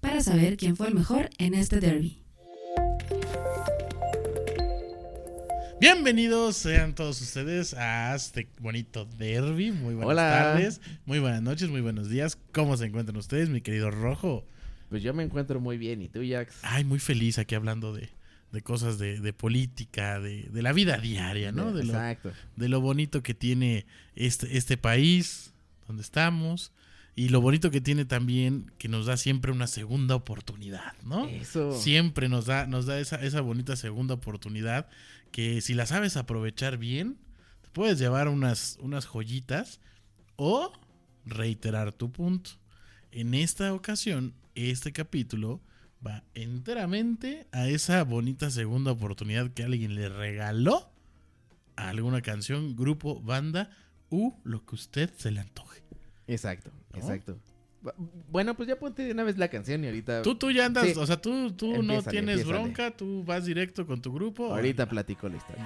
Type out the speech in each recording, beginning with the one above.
para saber quién fue el mejor en este derby. Bienvenidos sean todos ustedes a este bonito derby. Muy buenas Hola. tardes, muy buenas noches, muy buenos días. ¿Cómo se encuentran ustedes, mi querido Rojo? Pues yo me encuentro muy bien. ¿Y tú, Jax? Ay, muy feliz aquí hablando de, de cosas de, de política, de, de la vida diaria, ¿no? De lo, Exacto. de lo bonito que tiene este, este país donde estamos y lo bonito que tiene también que nos da siempre una segunda oportunidad, ¿no? Eso. Siempre nos da, nos da esa, esa bonita segunda oportunidad que si la sabes aprovechar bien, te puedes llevar unas, unas joyitas o reiterar tu punto. En esta ocasión, este capítulo va enteramente a esa bonita segunda oportunidad que alguien le regaló a alguna canción, grupo, banda u lo que usted se le antoje. Exacto, ¿No? exacto. Bu- Bueno, pues ya ponte de una vez la canción y ahorita. Tú, tú ya andas, Sí. o sea, tú, tú no tienes bronca, tú vas directo con tu grupo. Ahorita platico la historia.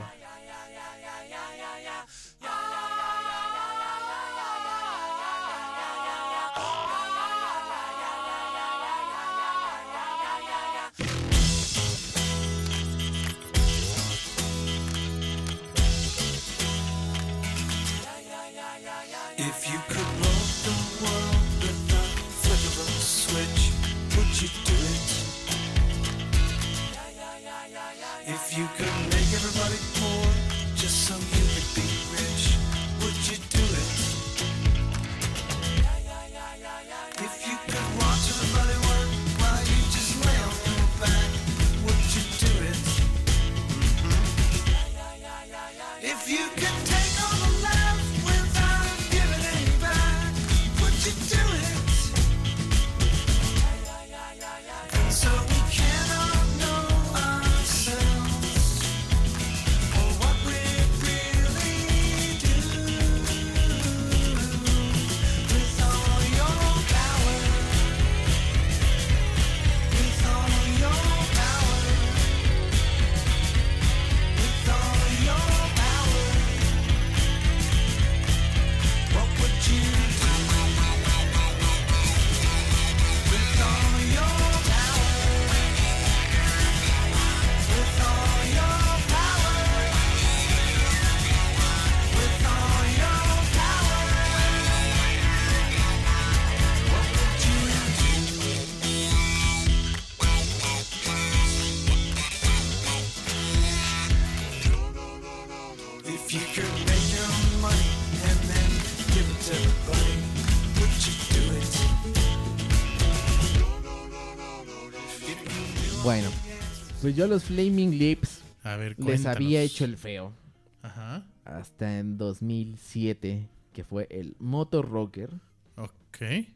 Pues yo a los Flaming Lips A ver, les había hecho el feo Ajá, hasta en 2007, que fue el Moto Rocker. ok.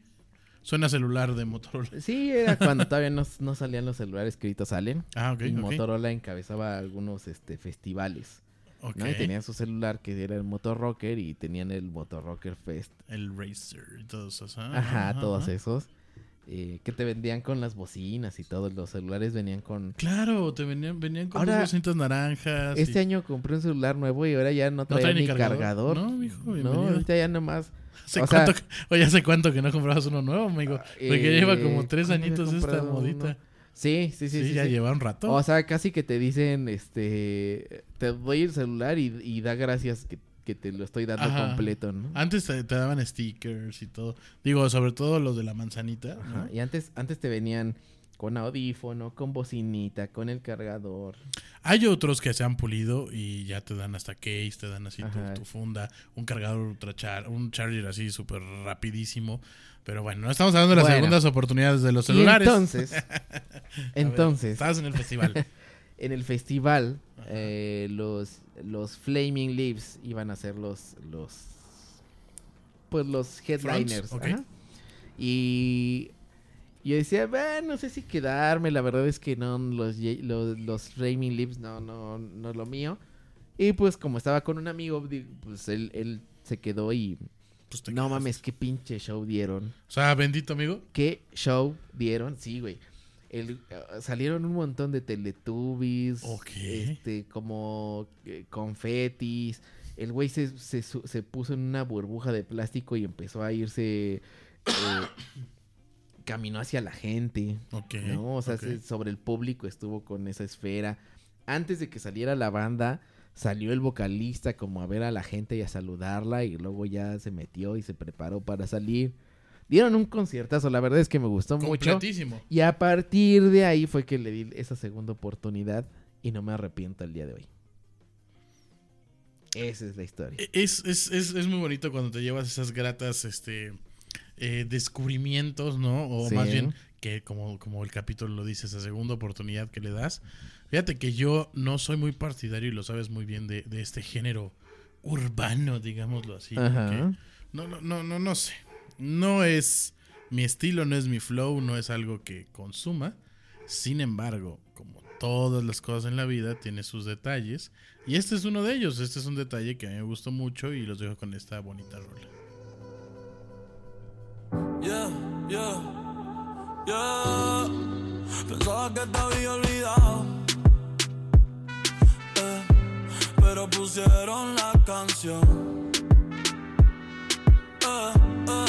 Suena celular de Motorola. Sí, era cuando todavía no, no salían los celulares que ahorita salen. Ah, ok, y. Motorola encabezaba algunos este, festivales. ok. ¿no? Y tenían su celular que era el Motor Rocker y tenían el Motor Rocker Fest. El Racer y todos esos. ah, Ajá, todos ajá. esos. Eh, que te vendían con las bocinas y todos los celulares venían con... Claro, te venían, venían con Ahora, dos cintas naranjas. y- Este año compré un celular nuevo y ahora ya no trae trae ni cargador? cargador. No, mijo, No, ahorita ya nomás... ¿Hace o cuánto, oye, ¿hace cuánto que no comprabas uno nuevo, amigo? Porque eh, lleva como tres ¿cuándo había añitos esta modita. uno? Sí, sí, Sí, sí. sí, ya sí. lleva un rato. O sea, casi que te dicen, este, te doy el celular y, y da gracias que, que te lo estoy dando Ajá. completo, ¿no? Antes te, te daban stickers y todo. Digo, sobre todo los de la manzanita. ¿no? Ajá, Y antes, antes te venían con audífono, con bocinita, con el cargador. Hay otros que se han pulido y ya te dan hasta case, te dan así tu, funda, un cargador ultra char, un charger así súper rapidísimo. Pero bueno, no estamos hablando de las Bueno. segundas oportunidades de los Y celulares. entonces, ver, entonces, estabas en el festival. en el festival, eh, los, los Flaming Leaves iban a ser los, los, pues los headliners. ajá. Y yo decía, "Bah, no sé si quedarme, la verdad es que no, los, los, los Flaming Lips no, no, no es lo mío. Y pues como estaba con un amigo, pues él, él se quedó y Pues no mames, qué pinche show dieron. O sea, bendito amigo. ¿Qué show dieron? Sí, güey. El, eh, salieron un montón de teletubbies. Este, como eh, confetis. El güey se, se, se puso en una burbuja de plástico y empezó a irse. eh, caminó hacia la gente. ¿no? O sea, se- sobre el público estuvo con esa esfera. Antes de que saliera la banda, salió el vocalista como a ver a la gente y a saludarla y luego ya se metió y se preparó para salir. Dieron un conciertazo, la verdad es que me gustó mucho. Y a partir de ahí fue que le di esa segunda oportunidad y no me arrepiento al día de hoy. Esa es la historia. E- Es, es, es, es muy bonito cuando te llevas esas gratas este, eh, descubrimientos, ¿no? O Sí. más bien, que como, como el capítulo lo dice, esa segunda oportunidad que le das. Fíjate que yo no soy muy partidario, y lo sabes muy bien, de, de este género urbano, digámoslo así. Ajá. No, no, no, no, no sé. No es mi estilo, no es mi flow, no es algo que consuma. Sin embargo, como todas las cosas en la vida, tiene sus detalles. Y este es uno de ellos. Este es un detalle que a mí me gustó mucho y los dejo con esta bonita rola. Yeah, yeah, yeah. Pensaba que te había olvidado. Eh, pero pusieron la canción. Eh, eh,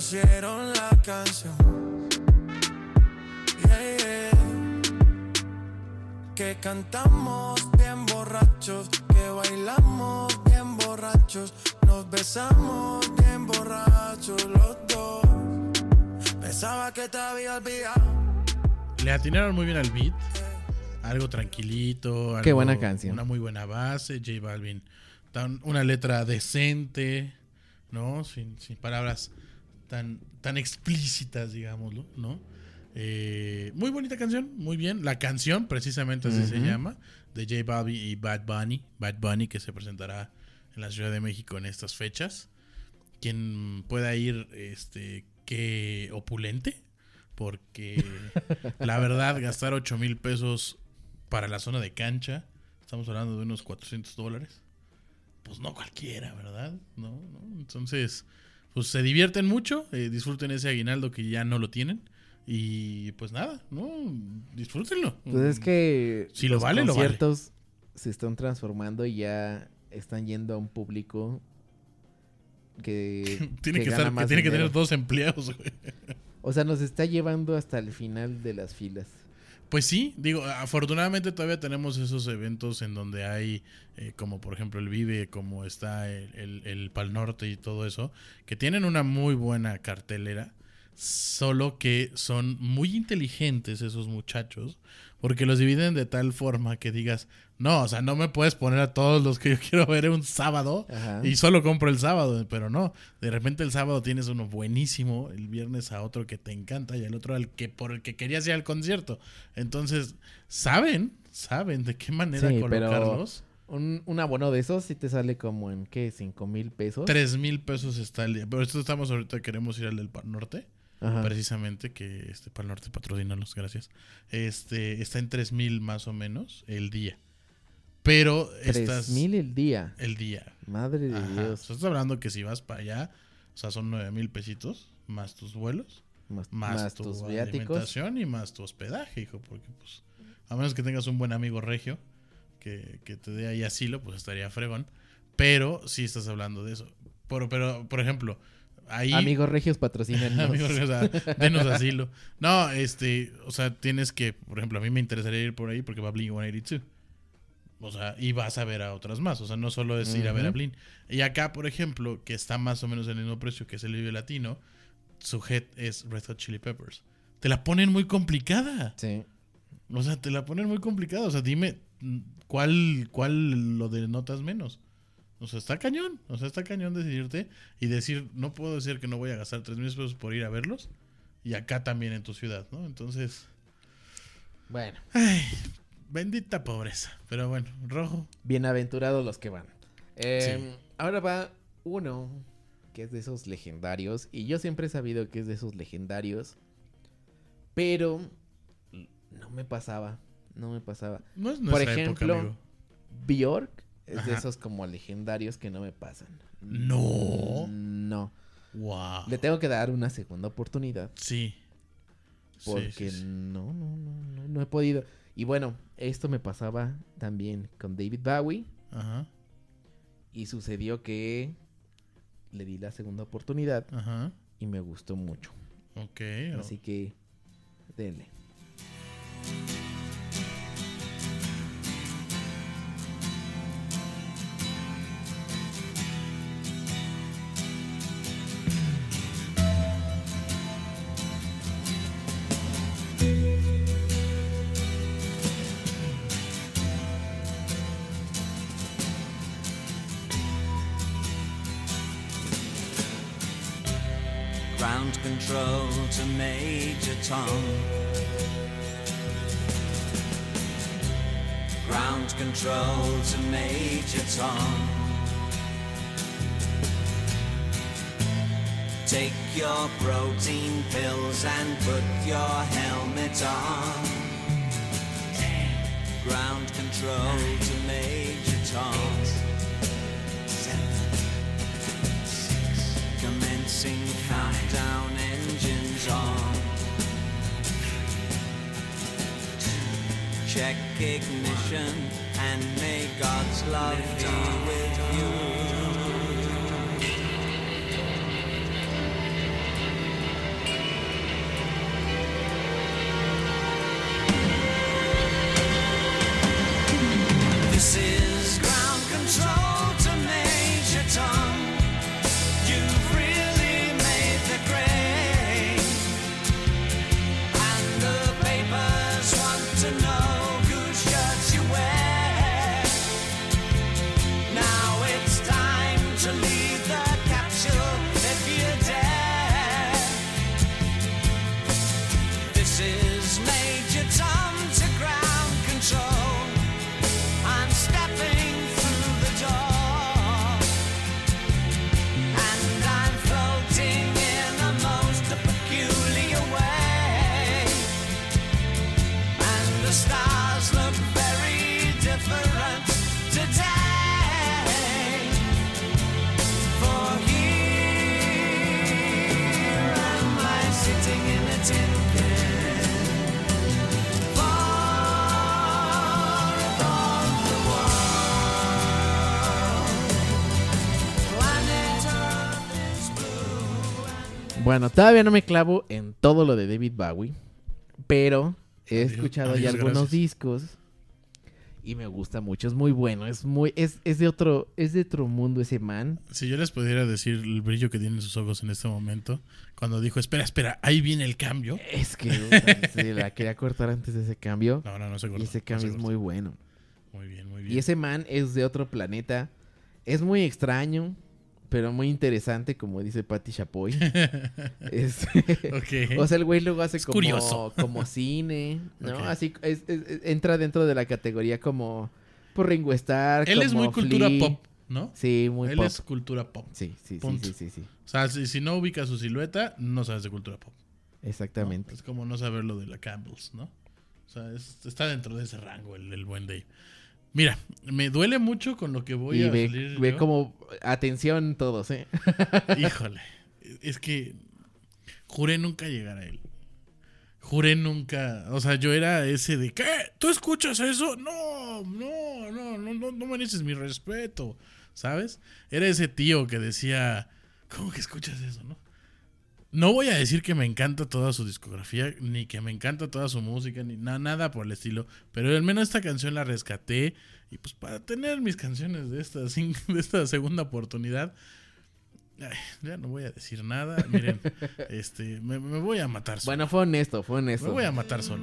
pusieron la canción. Yeah, yeah que cantamos bien borrachos, que bailamos bien borrachos, nos besamos bien borrachos los dos. Pensaba que te había olvidado. Le atinaron muy bien al beat. Algo tranquilito. Qué algo- buena canción. Una muy buena base. J Balvin. una letra decente. ¿No? Sin, sin palabras tan, tan explícitas, digámoslo. ¿No? Eh, muy bonita canción. Muy bien. La canción, precisamente así se llama. De J Balvin y Bad Bunny. Bad Bunny que se presentará en la Ciudad de México en estas fechas. Quien pueda ir, este, que opulente. Porque la verdad, gastar 8 mil pesos para la zona de cancha, estamos hablando de unos 400 dólares. Pues no cualquiera, ¿verdad? No, no. Entonces, pues se divierten mucho, eh, disfruten ese aguinaldo que ya no lo tienen. Y pues nada, ¿no? Disfrútenlo. Pues es que Si lo los vale, lo vale. conciertos se están transformando y ya están yendo a un público que, tiene que, estar, que tiene que tener dos empleados, güey. O sea, nos está llevando hasta el final de las filas. Pues sí, digo, afortunadamente todavía tenemos esos eventos en donde hay, eh, como por ejemplo el Vive, como está el, el, el Pal Norte y todo eso, que tienen una muy buena cartelera, solo que son muy inteligentes esos muchachos, porque los dividen de tal forma que digas, no, o sea, no me puedes poner a todos los que yo quiero ver un sábado Ajá. y solo compro el sábado, pero no, de repente el sábado tienes uno buenísimo, el viernes a otro que te encanta y el otro al que por el que querías ir al concierto. Entonces, saben, saben de qué manera Sí, pero- colocarlos. Un, un abono de esos sí te sale como en, ¿qué? ¿Cinco mil pesos? Tres mil pesos está el día. Pero esto estamos ahorita, queremos ir al del Par Norte. Ajá. precisamente, que este Pal Norte patrocínalos, gracias. Este, está en 3000 más o menos el día. Pero estás. 3000 el día. el día. Madre de Ajá. Dios. Estás hablando que si vas para allá, o sea, son 9000 pesitos más tus vuelos, Más, más, más tu tus viáticos. alimentación y más tu hospedaje, hijo, porque pues a menos que tengas un buen amigo regio que, que te dé ahí asilo, pues estaría fregón. Pero sí estás hablando de eso. Pero, pero por ejemplo, ahí Amigos regios patrocinan. Amigos, o sea, denos asilo. No, este, o sea, tienes que, por ejemplo, a mí me interesaría ir por ahí porque va Blink 182. O sea, y vas a ver a otras más. O sea, no solo es ir a ver a. Blink. Y acá, por ejemplo, que está más o menos en el mismo precio que es el Vive Latino, su head es Red Hot Chili Peppers. Te la ponen muy complicada. Sí. O sea, te la ponen muy complicada. O sea, dime cuál, cuál lo denotas menos. O sea, está cañón. O sea, está cañón decidirte y decir, no puedo decir que no voy a gastar tres mil pesos por ir a verlos. Y acá también en tu ciudad, ¿no? Entonces, Bueno, ay, bendita pobreza. Pero bueno, rojo. bienaventurados los que van. Eh, Ahora va uno que es de esos legendarios. Y yo siempre he sabido que es de esos legendarios. Pero no me pasaba. No me pasaba. No es Por nuestra ejemplo, época. Bjork es de esos como legendarios que no me pasan. No. No. Wow. Le tengo que dar una segunda oportunidad. Sí. Sí, Porque sí, sí. No, no, no, no, no he podido. Y bueno, esto me pasaba también con David Bowie. Ajá. Y sucedió que le di la segunda oportunidad Ajá. y me gustó mucho. Ok. Así que denle. Your protein pills and put your helmet on. Ground control to Major Tom. Commencing countdown engines on. Check ignition and may God's love be with you. Bueno, todavía no me clavo en todo lo de David Bowie, pero he escuchado ya algunos gracias. discos y me gusta mucho, es muy bueno, es muy es, es de otro es de otro mundo ese man. Si yo les pudiera decir el brillo que tienen sus ojos en este momento, cuando dijo, espera, espera, ahí viene el cambio. Es que la quería cortar antes de ese cambio No, no, no se y cortó. ese no cambio es muy bueno. Muy bien, muy bien. Y ese man es de otro planeta. Es muy extraño, pero muy interesante, como dice Patty Chapoy. Es- Ok. o sea, el güey luego hace Es como, curioso. como cine, ¿no? Así es- es- es- entra dentro de la categoría como por Ringo Starr, Él es como muy cultura pop, ¿no? Sí, muy Él pop. es cultura pop. Sí, sí, sí, sí, sí, sí. O sea, si, si no ubicas su silueta, no sabes de cultura pop. Exactamente. Es como no saber lo de la Campbell's, ¿no? O sea, es- está dentro de ese rango el, el buen Dave. Mira, me duele mucho con lo que voy y a ve, salir ve yo. como, atención todos, ¿eh? Híjole, es que juré nunca llegar a él. Juré nunca, o sea, yo era ese de ¿qué? ¿Tú escuchas eso? No, no, no, no, no, no mereces mi respeto, ¿sabes? Era ese tío que decía, ¿cómo que escuchas eso, no? No voy a decir que me encanta toda su discografía, ni que me encanta toda su música, ni na- nada por el estilo, pero al menos esta canción la rescaté y pues para tener mis canciones de esta, de esta segunda oportunidad, ay, ya no voy a decir nada, miren, este, me, me voy a matar solo. Bueno, fue honesto, fue honesto. me voy a matar solo.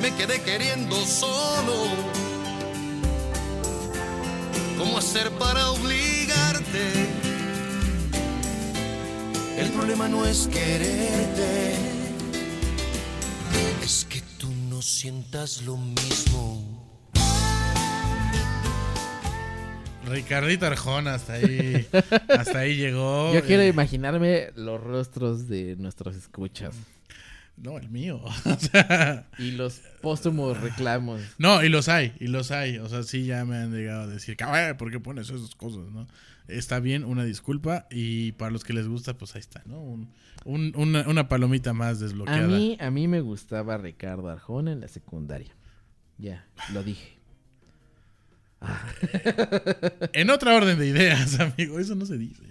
Me quedé queriendo solo, ¿cómo hacer para obligarte? El problema no es quererte, es que tú no sientas lo mismo. Ricardito Arjona, hasta ahí, hasta ahí llegó. Yo quiero eh, imaginarme los rostros de nuestros escuchas No, el mío. O sea, y los póstumos reclamos. no, y los hay, y los hay. O sea, sí ya me han llegado a decir, "Cabrón, ¿por qué pones esas cosas, no? Está bien, una disculpa. Y para los que les gusta, pues ahí está, ¿no? Un- un- una, una palomita más A desbloqueada. mí, a mí me gustaba Ricardo Arjona en la secundaria. Ya, lo dije. En otra orden de ideas, amigo, eso no se dice.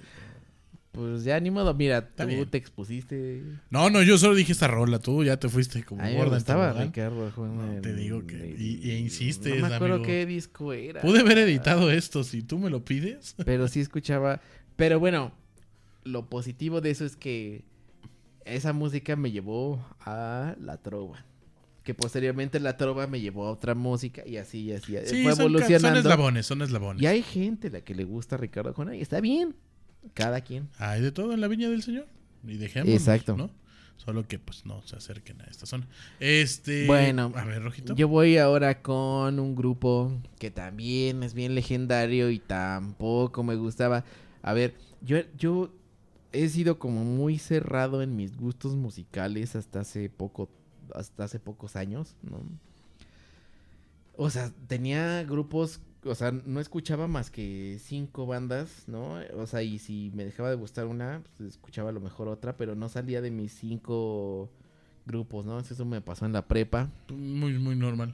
Pues ya ni modo, mira, tú bien. te expusiste. No, no, yo solo dije esta rola, tú ya te fuiste como gorda tobogán. Ricardo. No, te digo que- y- y insistes, No me acuerdo amigo. qué disco era. Pude haber editado esto si tú me lo pides. Pero sí escuchaba. Pero bueno, lo positivo de eso es que esa música me llevó a la trova. Que posteriormente la trova me llevó a otra música y así, y así. Sí, fue son, ca- son evolucionando. eslabones, son eslabones. y hay gente a la que le gusta Ricardo Arjona y está bien. Cada quien. Hay de todo en la viña del Señor. Y dejémoslo, Exacto. ¿no? Solo que pues no se acerquen a esta zona. Este. Bueno, A ver, Rojito. Yo voy ahora con un grupo que también es bien legendario y tampoco me gustaba. A ver, yo, yo he sido como muy cerrado en mis gustos musicales hasta hace poco, hasta hace pocos años, ¿no? O sea, tenía grupos, o sea, no escuchaba más que cinco bandas, ¿no? O sea, y si me dejaba de gustar una, pues escuchaba a lo mejor otra, pero no salía de mis cinco grupos, ¿no? Eso me pasó en la prepa. Muy, muy normal.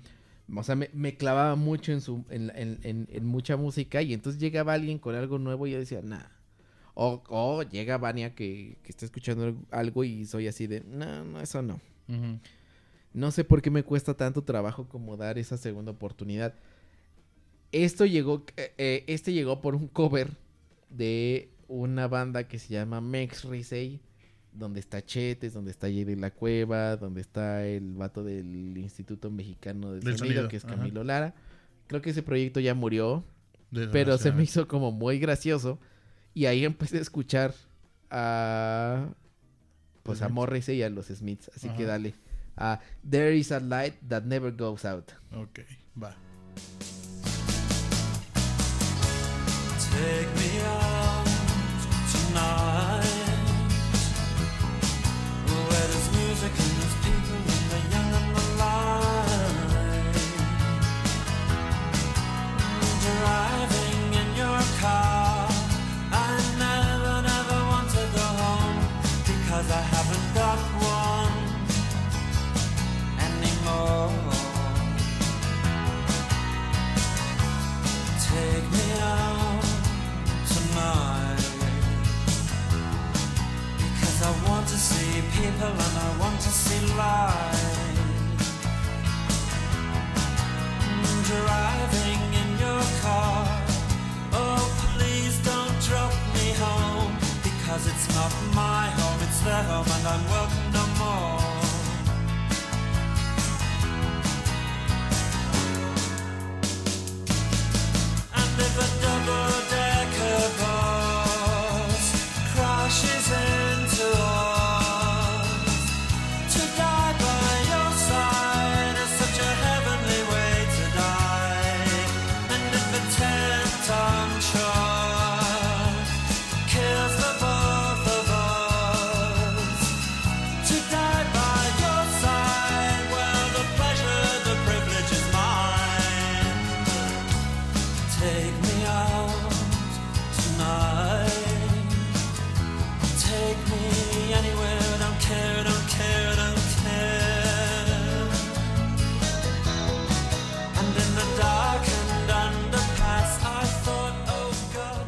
O sea, me, me clavaba mucho en, su, en, en- en- en mucha música y entonces llegaba alguien con algo nuevo y yo decía, nah. O, o llega Vania que, que está escuchando algo y soy así de, no, no, eso no. No sé por qué me cuesta tanto trabajo como dar esa segunda oportunidad. Esto llegó, eh, eh, este llegó por un cover de una banda que se llama Mex Risey, donde está Chetes, donde está Jerry La Cueva, donde está el vato del Instituto Mexicano del, Del Sonido, Sonido, que es ajá. Camilo Lara. Creo que ese proyecto ya murió, pero se me hizo como muy gracioso. Y ahí empecé a escuchar a pues a. Morrissey y a los Smiths. Así que dale. a There is a light that never goes out. Ok, va. Take me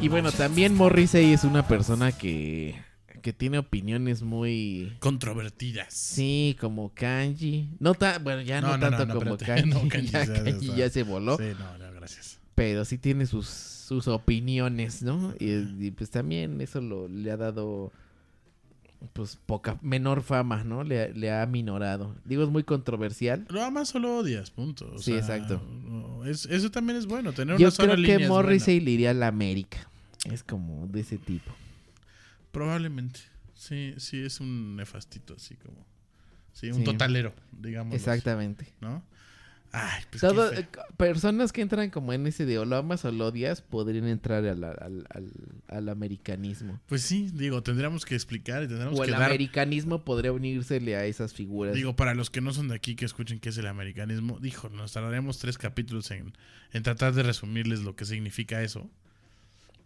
Y bueno, también Morrissey es una persona que, que tiene opiniones muy... Controvertidas. Sí, como Kanji. No ta- bueno, ya no, No, no, tanto no, como espérate. Kanji. Ya, ya Kanji ya se voló. Sí, no, no, gracias. Pero sí tiene sus, sus opiniones, ¿no? Y, y, pues también eso lo, le ha dado pues poca, menor fama, ¿no? Le, le ha minorado. Digo, es muy controversial. Lo amas o lo odias, punto. O Sí, sea, exacto. no, es- eso también es bueno, tener Yo una sola creo línea que Morrissey le iría a la América. Es como de ese tipo. Probablemente. Sí, sí, es un nefastito, así como. Sí, un Sí. totalero, digamos. Exactamente. ¿No? Ay, pues. Todo- qué fe- eh, personas que entran como en ese de o lo amas o lo odias podrían entrar al, al, al- al americanismo. Pues sí, digo, tendríamos que explicar y tendríamos O el que dar. americanismo podría unírsele a esas figuras. Digo, para los que no son de aquí, que escuchen qué es el americanismo, dijo, nos tardaremos tres capítulos en, en tratar de resumirles lo que significa eso.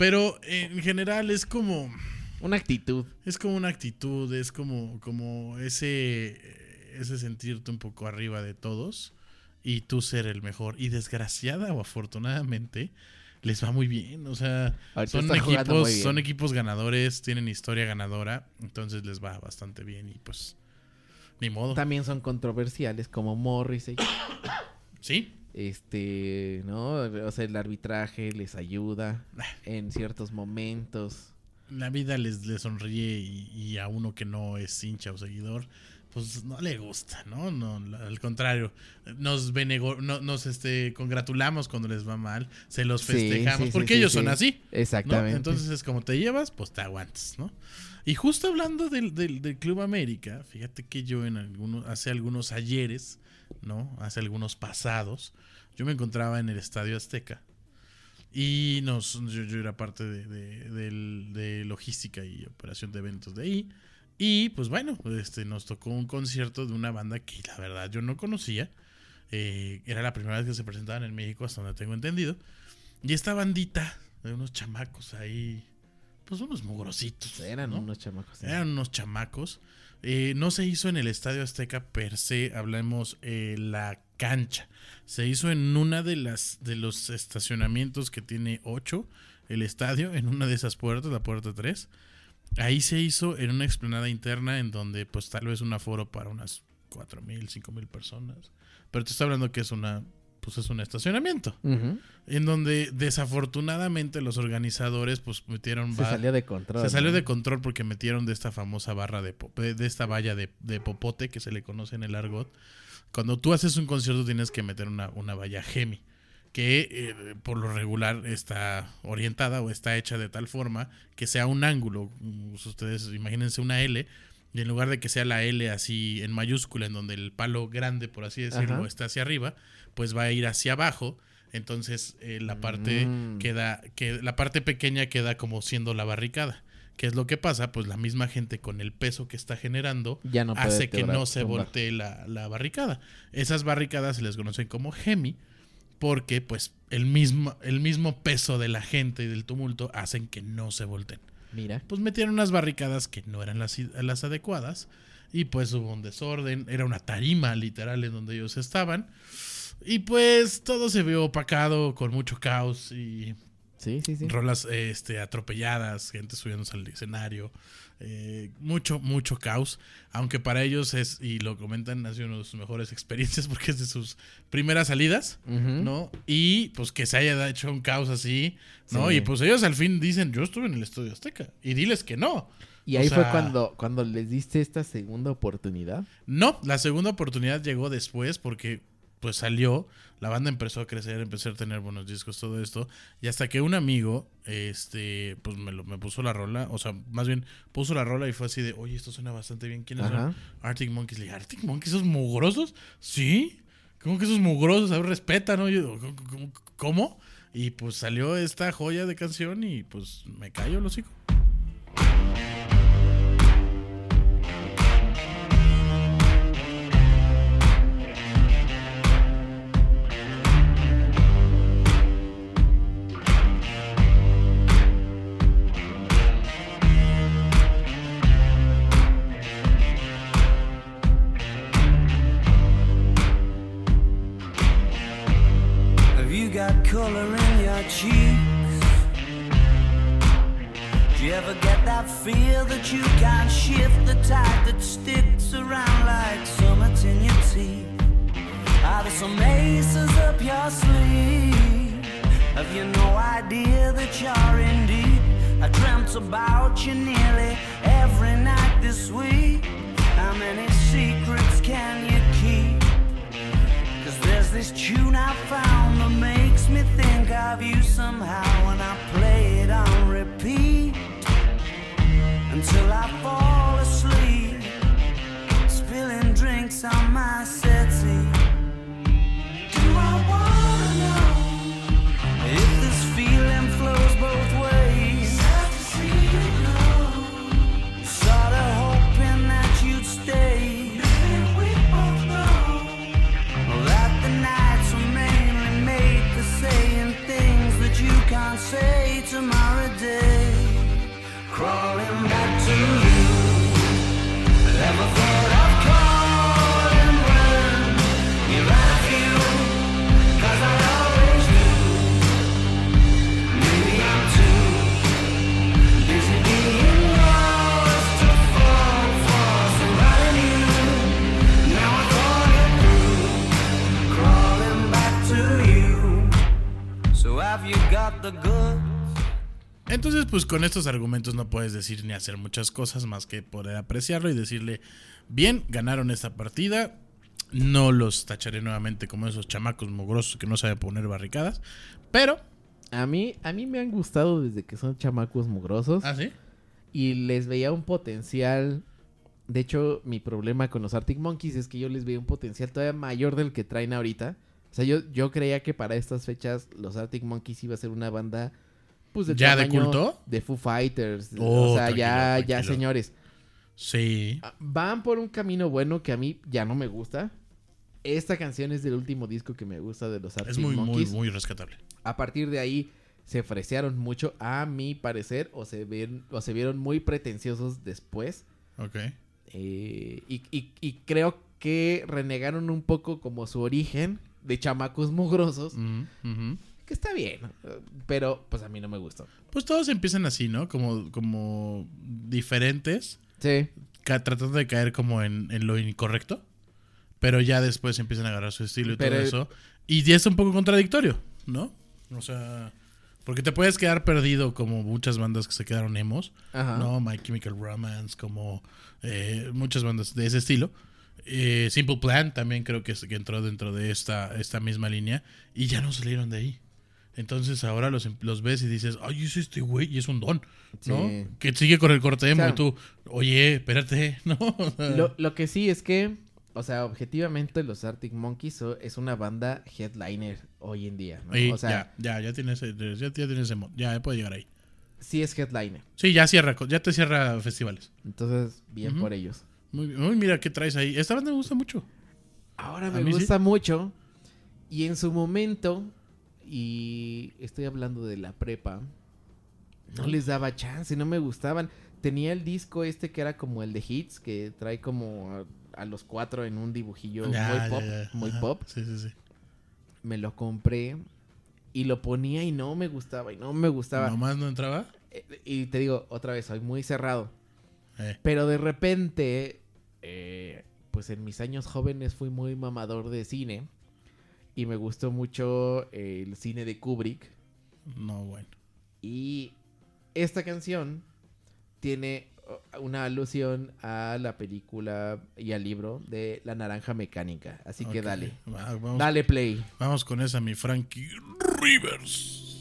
Pero en general es como. Una actitud. Es como una actitud, es como, como ese, ese sentirte un poco arriba de todos y tú ser el mejor. Y desgraciada o afortunadamente, les va muy bien. O sea, Ahorita son equipos, son equipos ganadores, tienen historia ganadora, entonces les va bastante bien y pues ni modo. También son controversiales como Morrissey. Sí, Este, ¿no? O sea, el arbitraje les ayuda en ciertos momentos. la vida les, les sonríe y, y a uno que no es hincha o seguidor, pues no le gusta, ¿no? no al contrario, nos benego- no- nos este, congratulamos cuando les va mal, se los festejamos, sí, sí, porque sí, ellos son así. ¿no? Exactamente. Entonces es como te llevas, pues te aguantas, ¿no? Y justo hablando del, del- Club América, fíjate que yo en algunos, hace algunos ayeres, ¿no? Hace algunos pasados, yo me encontraba en el Estadio Azteca. Y nos, yo, yo era parte de, de logística y operación de eventos de ahí. Y pues bueno, este, nos tocó un concierto de una banda que la verdad yo no conocía. Eh, era la primera vez que se presentaban en México, hasta donde tengo entendido. Y esta bandita de unos chamacos ahí, pues unos mugrositos. Eran ¿no? unos chamacos. sí. Eran unos chamacos. Eh, no se hizo en el Estadio Azteca per se, hablemos eh, la cancha. Se hizo en una de las de los estacionamientos que tiene 8 el estadio, en una de esas puertas, la puerta 3. Ahí se hizo en una explanada interna en donde pues tal vez un aforo para unas 4.000, 5.000 personas. Pero te estoy hablando que es una pues es un estacionamiento en donde desafortunadamente los organizadores pues metieron Se salió de control. se salió ¿no? de control porque metieron de esta famosa barra de, de esta valla de, de popote que se le conoce en el argot. Cuando tú haces un concierto tienes que meter una, una valla gemi, que eh, por lo regular está orientada o está hecha de tal forma que sea un ángulo. Mm, Ustedes imagínense una L y en lugar de que sea la L así en mayúscula, en donde el palo grande, por así decirlo, Ajá. está hacia arriba, pues va a ir hacia abajo. Entonces eh, la parte Mm. queda, que la parte pequeña queda como siendo la barricada. ¿Qué es lo que pasa? Pues la misma gente con el peso que está generando Ya no hace que no se tumbar. voltee la, la barricada. Esas barricadas se les conocen como gemi porque pues el mismo, el mismo peso de la gente y del tumulto hacen que no se volteen Mira. pues metieron unas barricadas que no eran las, las adecuadas. y pues hubo un desorden, era una tarima literal en donde ellos estaban. Y pues todo se vio opacado con mucho caos y Sí, sí, sí. rolas este, atropelladas, gente subiéndose al escenario, eh, mucho, mucho caos, aunque para ellos es, y lo comentan, ha sido una de sus mejores experiencias porque es de sus primeras salidas. ¿no? Y pues que se haya hecho un caos así, ¿no? Sí. Y pues ellos al fin dicen, yo estuve en el Estudio Azteca, y diles que no. Y O ahí fue cuando, cuando les diste esta segunda oportunidad. No, la segunda oportunidad llegó después porque pues salió, la banda empezó a crecer, empezó a tener buenos discos, todo esto, y hasta que un amigo, este, pues me, lo, me puso la rola, o sea, más bien puso la rola y fue así de, oye, esto suena bastante bien, ¿quiénes Ajá. son? Arctic Monkeys, le dije, ¿Arctic Monkeys, esos mugrosos? Sí, ¿cómo que esos mugrosos? A ver, respeta, ¿no? Yo, "¿Cómo- ¿cómo? ¿Cómo? Y pues salió esta joya de canción y pues me cayó el hocico. Con estos argumentos no puedes decir ni hacer muchas cosas más que poder apreciarlo y decirle, bien, ganaron esta partida, no los tacharé nuevamente como esos chamacos mugrosos que no saben poner barricadas, pero... A mí, a mí me han gustado desde que son chamacos mugrosos. ¿Ah, sí? Y les veía un potencial. De hecho, mi problema con los Arctic Monkeys es que yo les veía un potencial todavía mayor del que traen ahorita. O sea, yo, yo creía que para estas fechas los Arctic Monkeys iba a ser una banda. Pues del ¿Ya de culto? De Foo Fighters. Oh, o sea, tranquilo, ya, ya, señores. Sí. Ah, Van por un camino bueno que a mí ya no me gusta. Esta canción es del último disco que me gusta de los Arctic Es muy, muy, Monkeys. muy rescatable. A partir de ahí se fresearon mucho, a mi parecer, o se, ven, o se vieron muy pretenciosos después. Ok. Eh, y, y- y creo que renegaron un poco como su origen de chamacos mugrosos, ujú. Que está bien, pero pues a mí no me gustó. Pues todos empiezan así, ¿no? Como, como diferentes, Sí. tratando de caer como en, en lo incorrecto, pero ya después empiezan a agarrar su estilo y Pero- todo eso. Y ya es un poco contradictorio, ¿no? O sea, porque te puedes quedar perdido como muchas bandas que se quedaron emos, Ajá. ¿no? My Chemical Romance, como eh, muchas bandas de ese estilo. Eh, Simple Plan también creo que, que entró dentro de esta, esta misma línea y ya no salieron de ahí. Entonces ahora los, em- los ves y dices, ay, es este güey y es un don, ¿no? Sí. Que sigue con el corte emo O sea- y tú, oye, espérate, ¿no? O sea, Lo, lo que sí es que, o sea, objetivamente los Arctic Monkeys es una banda headliner hoy en día, ¿no? y O sea, ya, ya, ya tienes, ese- ya, ya tienes ya puede llegar ahí. sí es headliner. Sí, ya cierra, ya te cierra festivales. Entonces, bien por ellos. Muy bien. Uy, mira qué traes ahí. Esta banda me gusta mucho. Ahora me sí. gusta mucho. Y en su momento, y estoy hablando de la prepa, no les daba chance, no me gustaban. tenía el disco este que era como el de hits, que trae como a, a los cuatro en un dibujillo Ya, muy pop, ya. muy Ajá. pop. Sí, sí, sí. Me lo compré y lo ponía y no me gustaba y no me gustaba. ¿Nomás no entraba? Eh, Y te digo, otra vez, soy muy cerrado. Eh. Pero de repente, eh, pues en mis años jóvenes fui muy mamador de cine. Y me gustó mucho el cine de Kubrick. No, bueno. Y esta canción tiene oh, una alusión a la película y al libro de La Naranja Mecánica. Así que dale. Va- vamos, Dale play. vamos con esa, mi Frankie Rivers.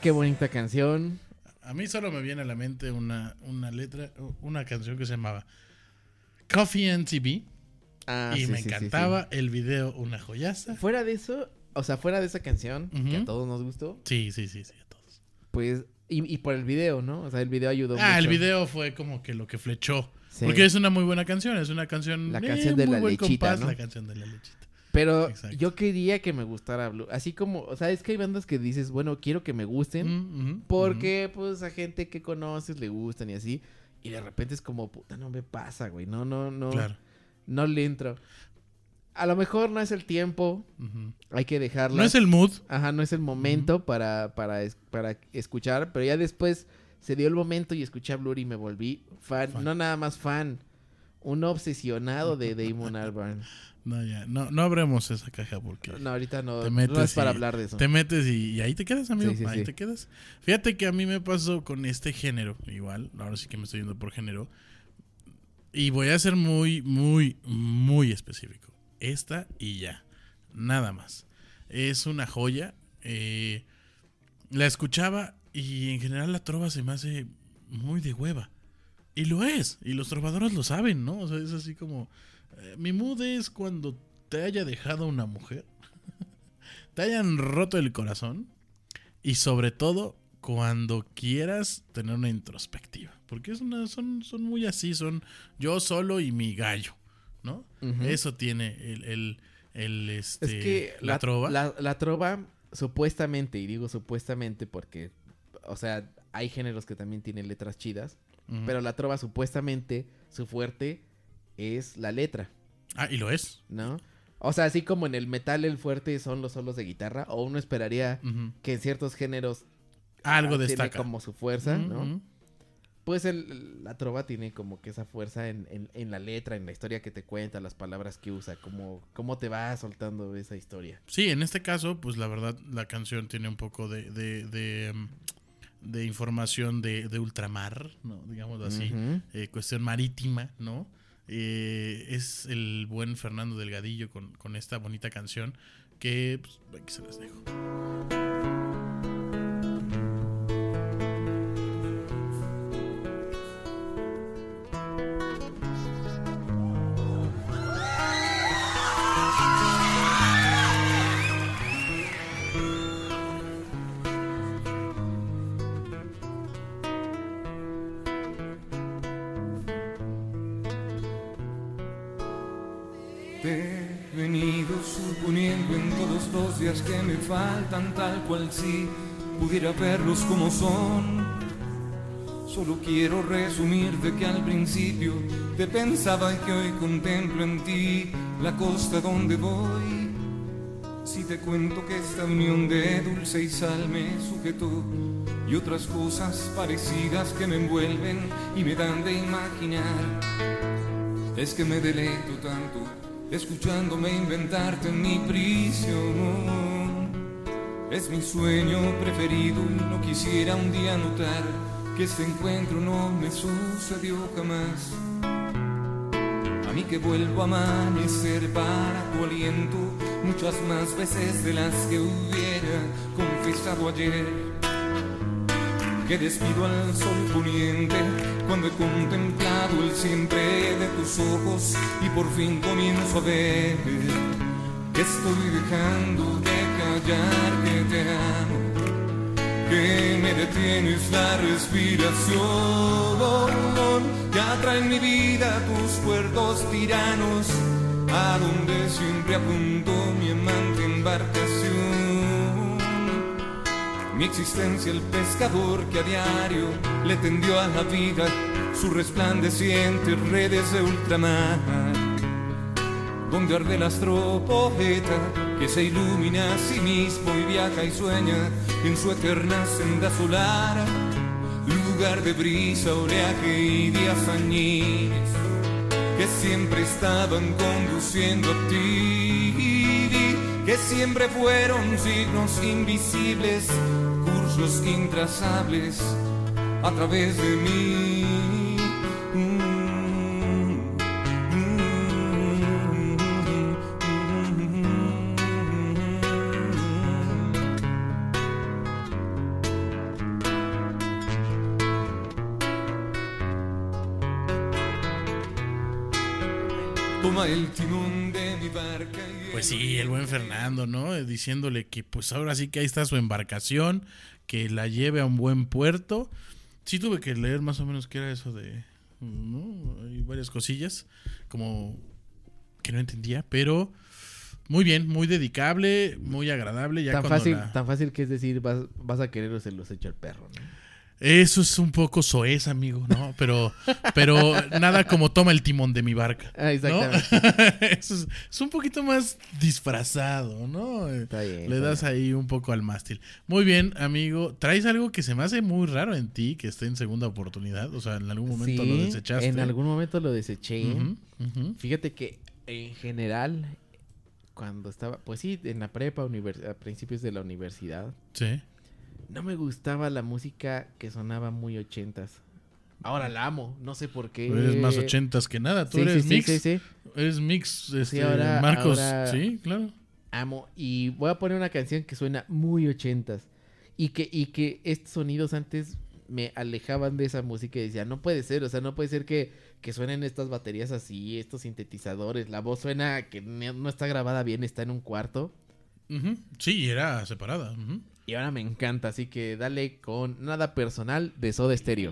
Qué bonita canción. A mí solo me viene a la mente una, una letra, una canción que se llamaba Coffee and TV. Ah, y sí, me sí, sí, sí. encantaba el video, una joyaza. Fuera de eso, o sea, fuera de esa canción, que a todos nos gustó, Sí, sí, sí, sí, a todos. pues, y, y por el video, ¿no? O sea, el video ayudó Ah, el video fue como que lo que flechó. Porque es una muy buena canción, es una canción... La eh, canción de muy la buen lechita, compás, ¿no? La canción de la lechita. Pero Exacto. yo quería que me gustara Blue. Así como, o sea, es que hay bandas que dices, bueno, quiero que me gusten. Mm, Porque, pues, a gente que conoces le gustan y así. Y de repente es como, puta, no me pasa, güey. No, no, no. Claro. No le entro. A lo mejor no es el tiempo. Hay que dejarlo. No es el mood. Ajá, no es el momento para, para, para escuchar. Pero ya después se dio el momento y escuché a Blur y me volví fan. Fan. No nada más fan. Un obsesionado de Damon Albarn. No, ya. No, no abremos esa caja porque... No, ahorita no, Te no metes es para y hablar de eso. Te metes y, y ahí te quedas, amigo. Sí, sí, ahí sí. te quedas. Fíjate que a mí me pasó con este género, igual. Ahora sí que me estoy yendo por género. Y voy a ser muy, muy, muy específico. Esta y ya. Nada más. Es una joya. eh, la escuchaba y en general la trova se me hace muy de hueva. Y lo es. Y los trovadores lo saben, ¿no? O sea, es así como... eh, mi mood es cuando te haya dejado una mujer te hayan roto el corazón y sobre todo cuando quieras tener una introspectiva. Porque es una, son, son muy así, son yo solo y mi gallo, ¿no? Eso tiene el, el, el, Es este, que la, trova. La, la trova, supuestamente, y digo supuestamente porque, o sea, hay géneros que también tienen letras chidas, Pero la trova supuestamente, su fuerte es la letra, Ah, y lo es. ¿no? O sea, así como en el metal el fuerte son los solos de guitarra, o uno esperaría que en ciertos géneros Algo ah, tiene destaca. como su fuerza, ¿no? Pues el- la trova tiene como que esa fuerza en, en- en la letra, en la historia que te cuenta, las palabras que usa, cómo, cómo te va soltando esa historia. Sí, en este caso, pues la verdad, la canción tiene un poco de, de, de, mm, de información de, de ultramar, ¿no? Digamos así. Eh, cuestión marítima, ¿no? Eh, es el buen Fernando Delgadillo con, con esta bonita canción que pues, aquí se las dejo. Que me faltan tal cual si pudiera verlos como son. Solo quiero resumir de que al principio te pensaba y que hoy contemplo en ti la costa donde voy. Si te cuento que esta unión de dulce y sal me sujetó y otras cosas parecidas que me envuelven y me dan de imaginar. Es que me deleito tanto escuchándome inventarte en mi prisión. Es mi sueño preferido y no quisiera un día notar que este encuentro no me sucedió jamás. A mí que vuelvo a amanecer para tu aliento muchas más veces de las que hubiera confesado ayer que despido al sol poniente cuando he contemplado el siempre de tus ojos y por fin comienzo a ver que estoy dejando de callar que te amo, que me detienes la respiración, que atrae en mi vida tus puertos tiranos, a donde siempre apunto mi amante embarcación mi existencia el pescador que a diario le tendió a la vida sus resplandecientes redes de ultramar, donde arde el astropoeta que se ilumina a sí mismo y viaja y sueña en su eterna senda solar, lugar de brisa, oleaje y días añiles que siempre estaban conduciendo a ti, que siempre fueron signos invisibles, cursos intrazables a través de mí. Toma el timón de mi barca Pues sí, el buen Fernando, ¿no? Diciéndole que pues ahora sí que ahí está su embarcación, que la lleve a un buen puerto. Sí tuve que leer más o menos qué era eso de... ¿no? Hay varias cosillas como que no entendía, pero muy bien, muy dedicable, muy agradable. Ya Tan fácil, la- tan fácil que es decir, vas, vas a querer o se los echa el perro, ¿no? Eso es un poco soez, amigo, ¿no? Pero, pero nada como toma el timón de mi barca. Ah, ¿no? exactamente. Eso es, es un poquito más disfrazado, ¿no? Está bien, Le das ahí un poco al mástil. Muy bien, amigo. Traes algo que se me hace muy raro en ti, que esté en segunda oportunidad. O sea, en algún momento lo desechaste. En algún momento lo deseché. Fíjate que en general, cuando estaba, pues sí, en la prepa, a principios de la universidad, Sí. No me gustaba la música que sonaba muy ochentas. Ahora la amo, no sé por qué. Eres más ochentas que nada. Tú Sí, eres sí, mix. sí, sí. Eres mix, este, ahora- Marcos. ahora- Sí, claro. Amo. Y voy a poner una canción que suena muy ochentas. Y que, y que estos sonidos antes me alejaban de esa música y decía, no puede ser, o sea, no puede ser que, que suenen estas baterías así, estos sintetizadores. La voz suena que no no está grabada bien, está en un cuarto. Sí, era separada. Y ahora me encanta, así que dale con nada personal de Soda Stereo.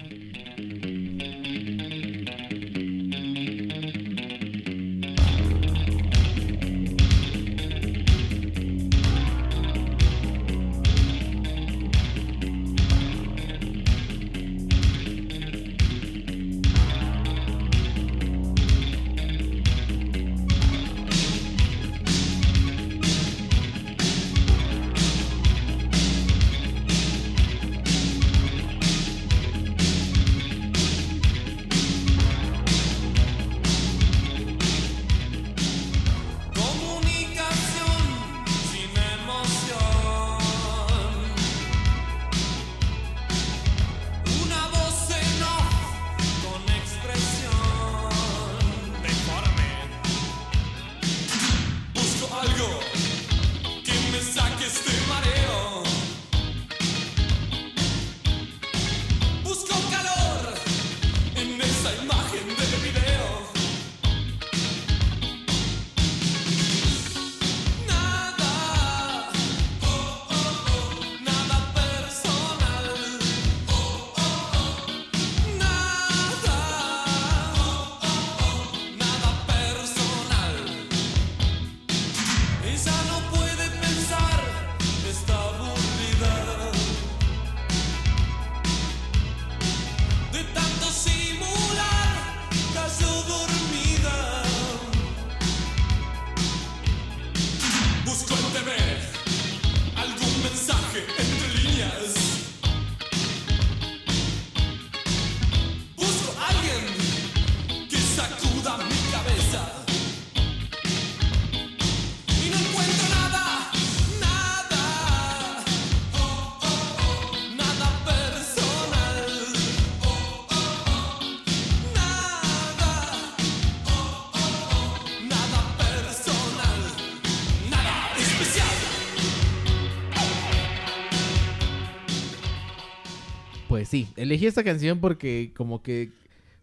Pues sí, elegí esta canción porque como que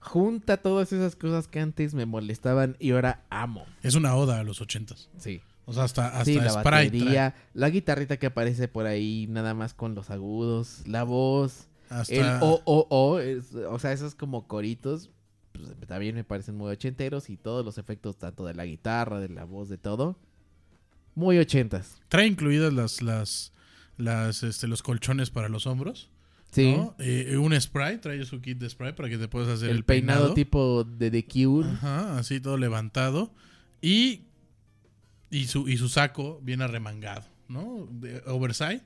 junta todas esas cosas que antes me molestaban y ahora amo. Es una oda a los ochentas. Sí. O sea, hasta, hasta sí, la Sprite. trae. batería, la guitarrita que aparece por ahí nada más con los agudos, la voz, Hasta, el o o o, es- o sea, esos como coritos pues, también me parecen muy ochenteros y todos los efectos tanto de la guitarra, de la voz, de todo, muy ochentas. trae incluidas las, las, las, este, los colchones para los hombros. Sí. ¿no? Eh, un spray, trae su kit de spray para que te puedas hacer el, el, peinado, tipo de The Cure. Ajá, así todo levantado. Y, y, su, y su saco bien arremangado, ¿no? De oversize,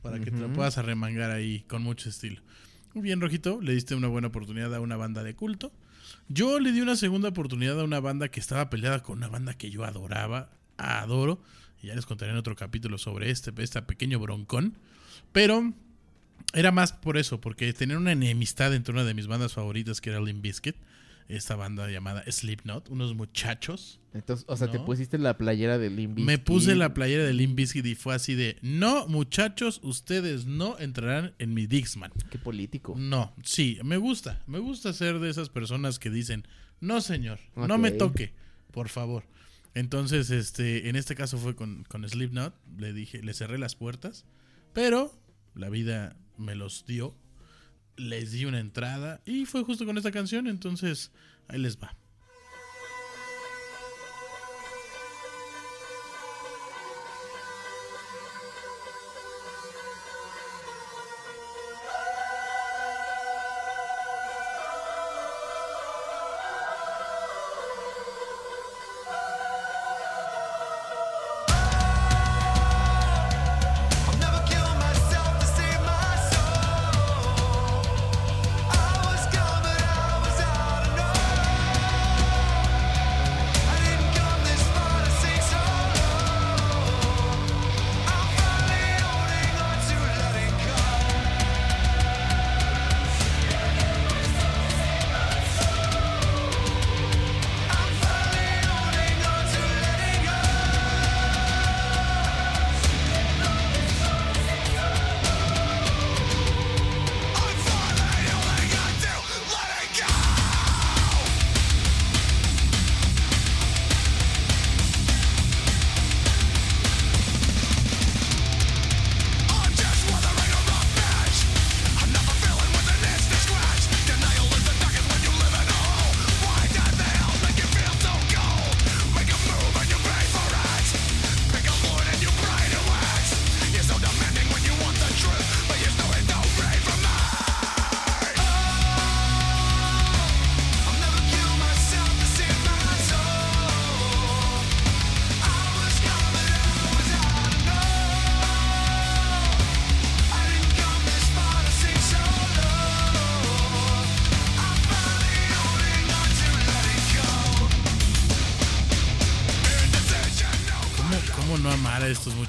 para que te lo puedas arremangar ahí con mucho estilo. Muy bien, Rojito, le diste una buena oportunidad a una banda de culto. Yo le di una segunda oportunidad a una banda que estaba peleada con una banda que yo adoraba, adoro. Y ya les contaré en otro capítulo sobre este, este pequeño broncón. Pero era más por eso, porque tener una enemistad entre una de mis bandas favoritas, que era Limp Bizkit, esta banda llamada Slipknot, unos muchachos. Entonces, o sea, te ¿No? pusiste la playera de Limp Me puse la playera de Limp Bizkit y fue así de, no, muchachos, ustedes no entrarán en mi Dixman. Qué político. No, sí, me gusta. Me gusta ser de esas personas que dicen, no, señor, no me toque, por favor. Entonces, este, en este caso fue con, con Slipknot. Le dije, le cerré las puertas, pero la vida me los dio. Les di una entrada y fue justo con esta canción. Entonces, ahí les va.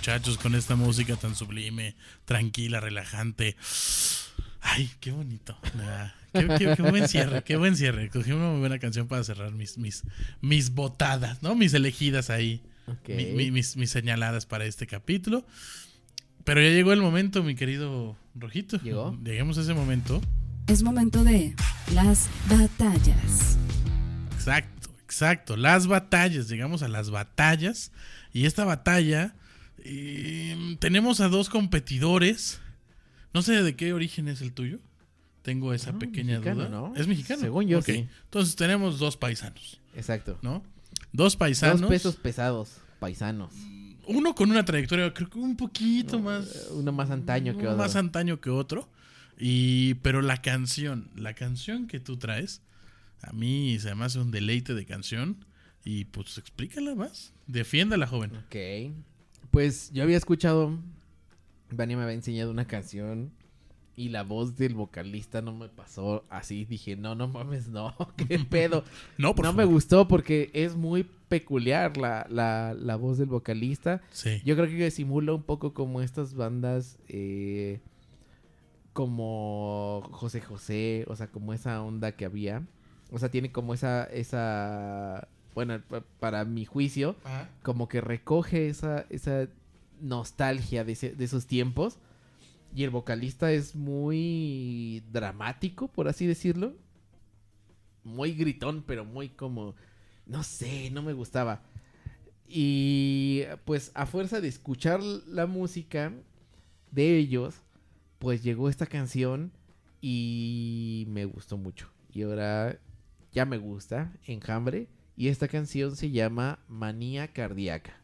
Muchachos con esta música tan sublime, tranquila, relajante? Ay, qué bonito. Ah, Qué, qué- qué buen cierre, qué buen cierre. Cogí una muy buena canción para cerrar mis, mis, mis botadas, ¿no? Mis elegidas ahí. Ok. Mi- mi- mis, mis señaladas para este capítulo. Pero ya llegó el momento, mi querido Rojito. ¿Llegó? Lleguemos a ese momento. Es momento de las batallas. Exacto, exacto. Las batallas. Llegamos a las batallas. Y esta batalla. Eh, tenemos a dos competidores. No sé de qué origen es el tuyo. Tengo esa No, pequeña mexicano, duda. ¿no? ¿Es mexicano? Según yo, sí. Entonces tenemos dos paisanos, Exacto. ¿no? Dos paisanos. Dos pesos pesados, paisanos. Uno con una trayectoria, creo que un poquito No, más. eh, uno más antaño que uno otro. Más antaño que otro. Y, pero la canción, la canción que tú traes, a mí se me hace un deleite de canción. Y pues explícala más. Defiéndala, joven. Ok. Pues yo había escuchado. Vania me había enseñado una canción. Y la voz del vocalista no me pasó así. Dije, no, no mames, no. ¿Qué pedo? No, por no me gustó porque es muy peculiar la, la, la voz del vocalista. Sí. Yo creo que simula un poco como estas bandas. eh, como José José. O sea, como esa onda que había. O sea, tiene como esa. esa bueno, pa- para mi juicio Ajá. como que recoge esa, esa nostalgia de, ese- de esos tiempos. Y el vocalista es muy dramático, por así decirlo. Muy gritón, pero muy como... No sé, no me gustaba. Y pues a fuerza de escuchar la música de ellos, pues llegó esta canción y me gustó mucho. Y ahora ya me gusta, Enjambre. Y esta canción se llama Manía Cardíaca.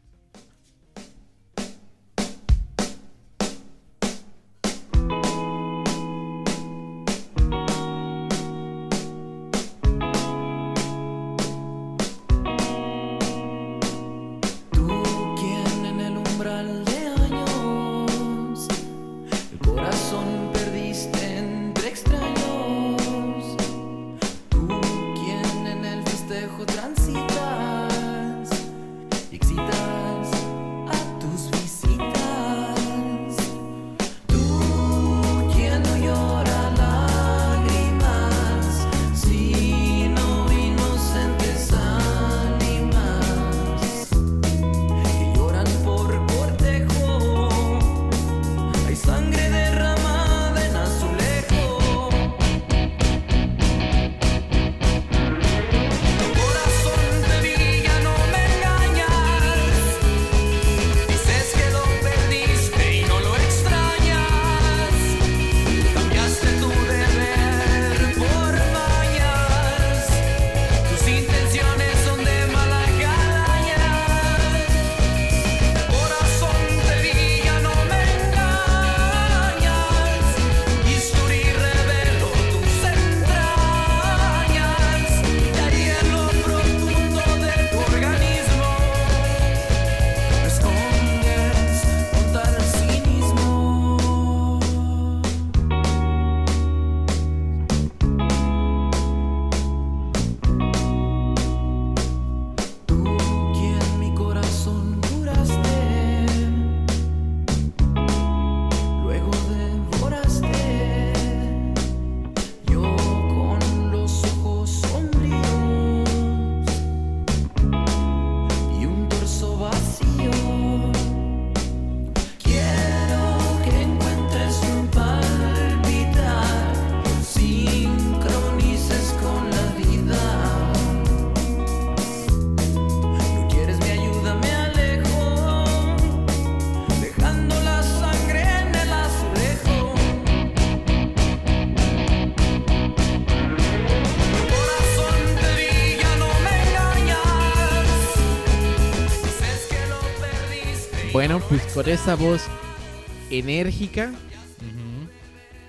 Bueno, pues con esa voz enérgica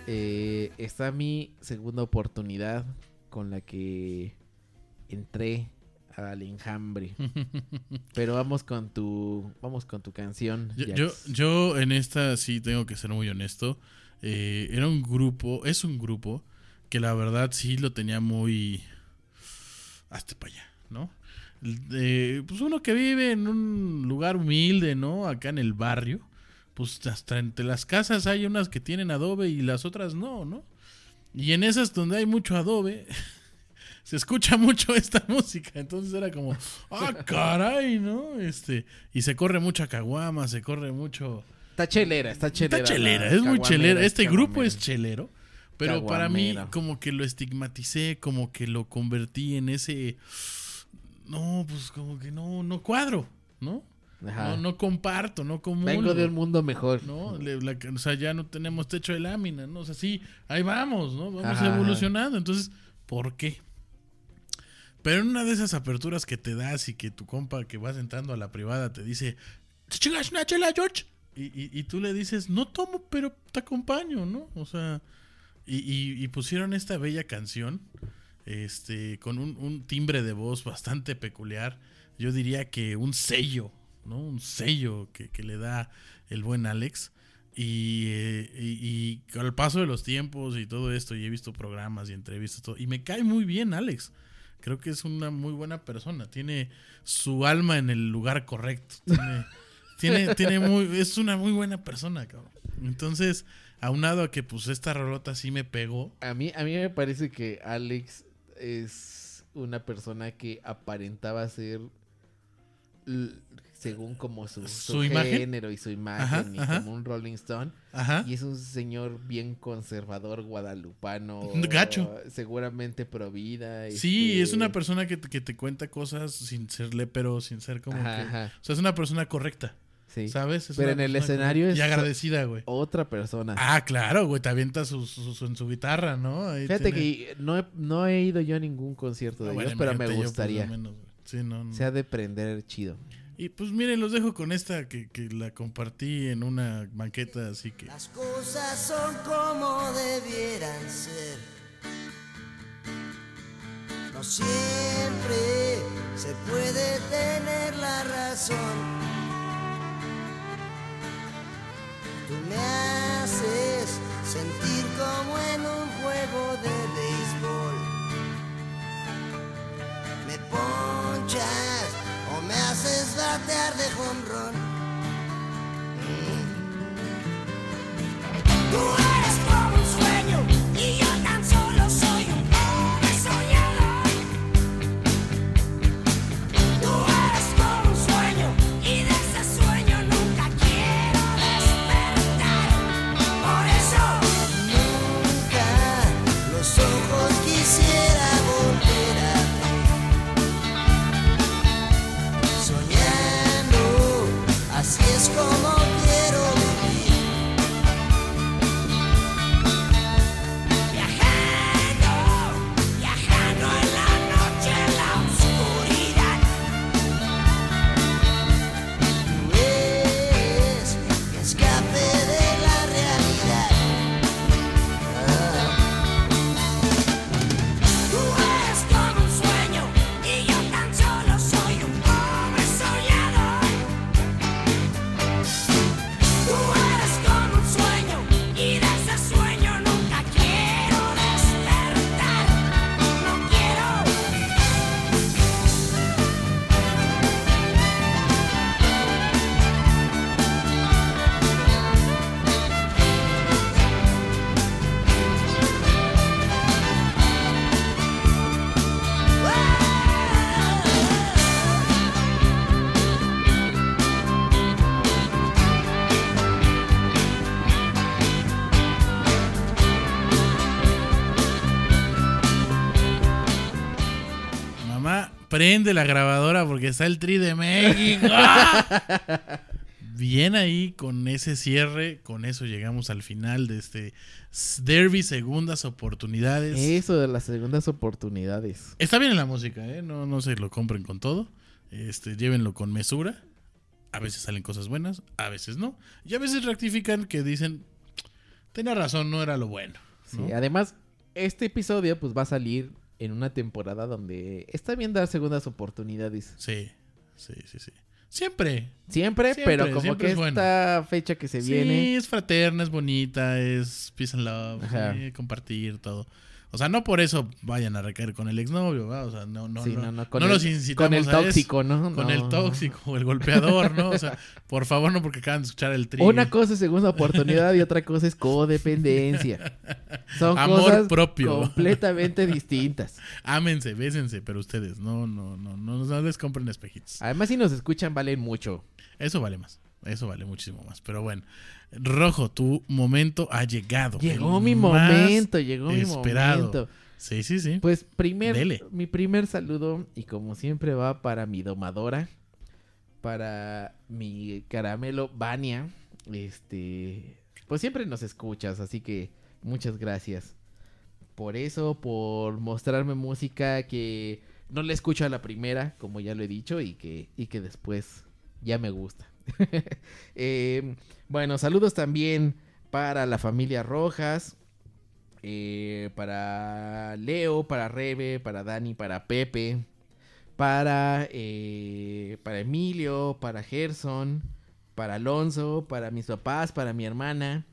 eh, está mi segunda oportunidad con la que entré al enjambre. Pero vamos con tu, vamos con tu canción. Yo, yo en esta sí tengo que ser muy honesto. Eh, era un grupo, es un grupo que la verdad sí lo tenía muy... Hasta para allá, ¿no? Eh, pues uno que vive en un lugar humilde, ¿no? Acá en el barrio. Pues hasta entre las casas hay unas que tienen adobe y las otras no, ¿no? Y en esas donde hay mucho adobe, se escucha mucho esta música. Entonces era como, ah, caray, ¿no? Este, y se corre mucha caguama, se corre mucho, Está chelera, está chelera. Está chelera, es muy chelera. Este grupo es chelero. Pero para mí, como que lo estigmaticé, como que lo convertí en ese. No, pues como que no, no cuadro, ¿no? Ajá. No, no comparto, no comulgo. Vengo de un mundo mejor. ¿no? Le- la- o sea, ya no tenemos techo de lámina, ¿no? O sea, sí, ahí vamos, ¿no? Vamos Ajá, evolucionando. Entonces, ¿por qué? Pero en una de esas aperturas que te das y que tu compa que vas entrando a la privada te dice, ¿te chingas una chela, George? Y, y- y tú le dices, no tomo, pero te acompaño, ¿no? O sea, y, y- y pusieron esta bella canción, este, con un, un timbre de voz bastante peculiar. Yo diría que un sello, ¿no? Un sello que, que le da el buen Alex. Y, eh, y, y con el paso de los tiempos y todo esto, y he visto programas y entrevistas, todo, y me cae muy bien Alex. Creo que es una muy buena persona. Tiene su alma en el lugar correcto. Tiene, tiene, tiene muy, es una muy buena persona, cabrón. Entonces, aunado a que pues esta rolota sí me pegó. A mí, a mí me parece que Alex es una persona que aparentaba ser según como su, ¿Su género y su imagen Ajá, y ajá. como un Rolling Stone Ajá. y es un señor bien conservador guadalupano Gacho. seguramente pro vida Sí, este, es una persona que, te- que te cuenta cosas sin ser lepero, sin ser como que... O sea, es una persona correcta, sí. ¿sabes? Es Pero en el escenario es- Y agradecida, güey. otra persona Ah, claro, güey, te avienta su, su- su- en su guitarra, ¿no? Ahí fíjate tiene- que no he, no he ido yo a ningún concierto de Ah, bueno, ellos pero me yo, pues, gustaría menos. Sí, no, no. se ha de prender chido Y pues miren, los dejo con esta que, que la compartí en una banqueta, así que... Las cosas son como debieran ser. No siempre se puede tener la razón. Tú me haces sentir como en un juego de béisbol. Me ponchas o me haces batear de jonrón. Tú prende la grabadora porque está el tri de México. Bien ahí con ese cierre, con eso llegamos al final de este Derby Segundas Oportunidades. eso de las segundas oportunidades Está bien en la música, ¿eh? No, no se lo compren con todo. Este, llévenlo con mesura. A veces salen cosas buenas, a veces no. Y a veces rectifican que dicen, tenía razón, no era lo bueno. ¿no? Sí, además, este episodio pues va a salir en una temporada donde está bien dar segundas oportunidades. Sí, sí, sí, sí. Siempre. Siempre, Siempre, pero como siempre que es bueno. esta fecha que se Sí, viene. es fraterna, es bonita, es peace and love, sí, compartir todo. O sea, no por eso vayan a recaer con el exnovio, ¿va? O sea, no, no, Sí, no, no, no, no con el- los incitamos con el a eso. tóxico, ¿no? Con el tóxico, o el golpeador, ¿no? O sea, por favor, no porque acaban de escuchar el tri. Una cosa es segunda oportunidad y otra cosa es codependencia. Son Amor cosas propio. completamente distintas. Ámense, bésense, pero ustedes no, no, no, no, no les compren espejitos. Además, si nos escuchan, valen mucho. Eso vale más. Eso vale muchísimo más. Pero bueno, Rojo, tu momento ha llegado. Llegó mi momento, llegó mi esperado. momento. Sí, sí, sí. Pues primer, Dele. mi primer saludo, y como siempre va para mi domadora, para mi caramelo Vania. Este, pues siempre nos escuchas, así que muchas gracias. Por eso, por mostrarme música que no le escucho a la primera, como ya lo he dicho, y que, y que después ya me gusta. Eh, bueno, saludos también para la familia Rojas, eh, para Leo, para Rebe, para Dani, para Pepe, para, eh, para Emilio, para Gerson, para Alonso, para mis papás, para mi hermana.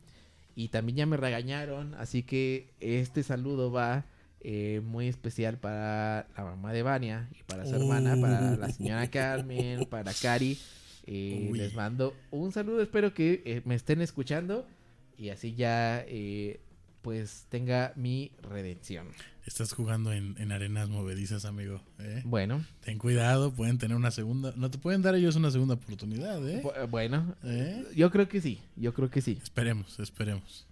Y también ya me regañaron, así que este saludo va eh, muy especial para la mamá de Vania y para su hermana, para la señora Carmen, para Cari. Eh, les mando un saludo, espero que eh, me estén escuchando y así ya eh, pues tenga mi redención. Estás jugando en, en arenas movedizas, amigo. ¿eh? Bueno, Ten cuidado, pueden tener una segunda. No te pueden dar ellos una segunda oportunidad, ¿eh? bu- bueno, yo creo que sí, yo creo que sí. Esperemos, esperemos.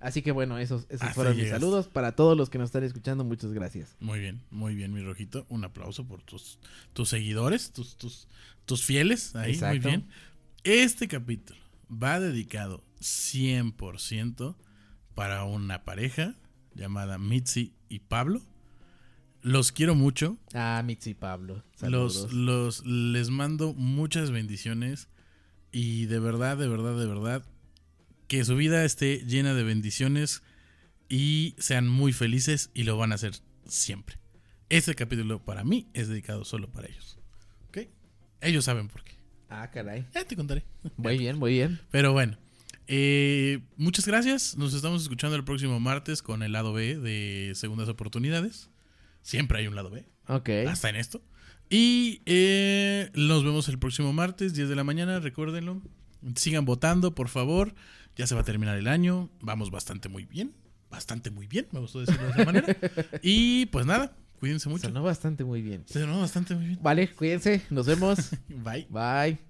Así que bueno, esos, esos Hasta fueron mis saludos para todos los que nos están escuchando, muchas gracias. Muy bien, muy bien, mi rojito. Un aplauso por tus, tus seguidores, tus, tus, tus fieles. Ahí, muy Exacto. bien. Este capítulo va dedicado 100% para una pareja llamada Mitzi y Pablo. Los quiero mucho. Ah, Mitzi y Pablo. Saludos. Los, los, les mando muchas bendiciones. Y de verdad, de verdad, de verdad, que su vida esté llena de bendiciones y sean muy felices y lo van a hacer siempre. Este capítulo para mí es dedicado solo para ellos. ¿Ok? Ellos saben por qué. Ah, caray. Ya te contaré. Muy bien, muy bien. Pero bueno, eh, muchas gracias. Nos estamos escuchando el próximo martes con el lado B de Segundas Oportunidades. Siempre hay un lado B Ok. hasta en esto. Y eh, nos vemos el próximo martes, 10 de la mañana, recuérdenlo. Sigan votando, por favor. Ya se va a terminar el año. Vamos bastante muy bien. Bastante muy bien, me gustó decirlo de esa manera. Y pues nada, cuídense mucho. Sonó bastante muy bien. Se sonó bastante muy bien. Vale, cuídense. Nos vemos. Bye. Bye.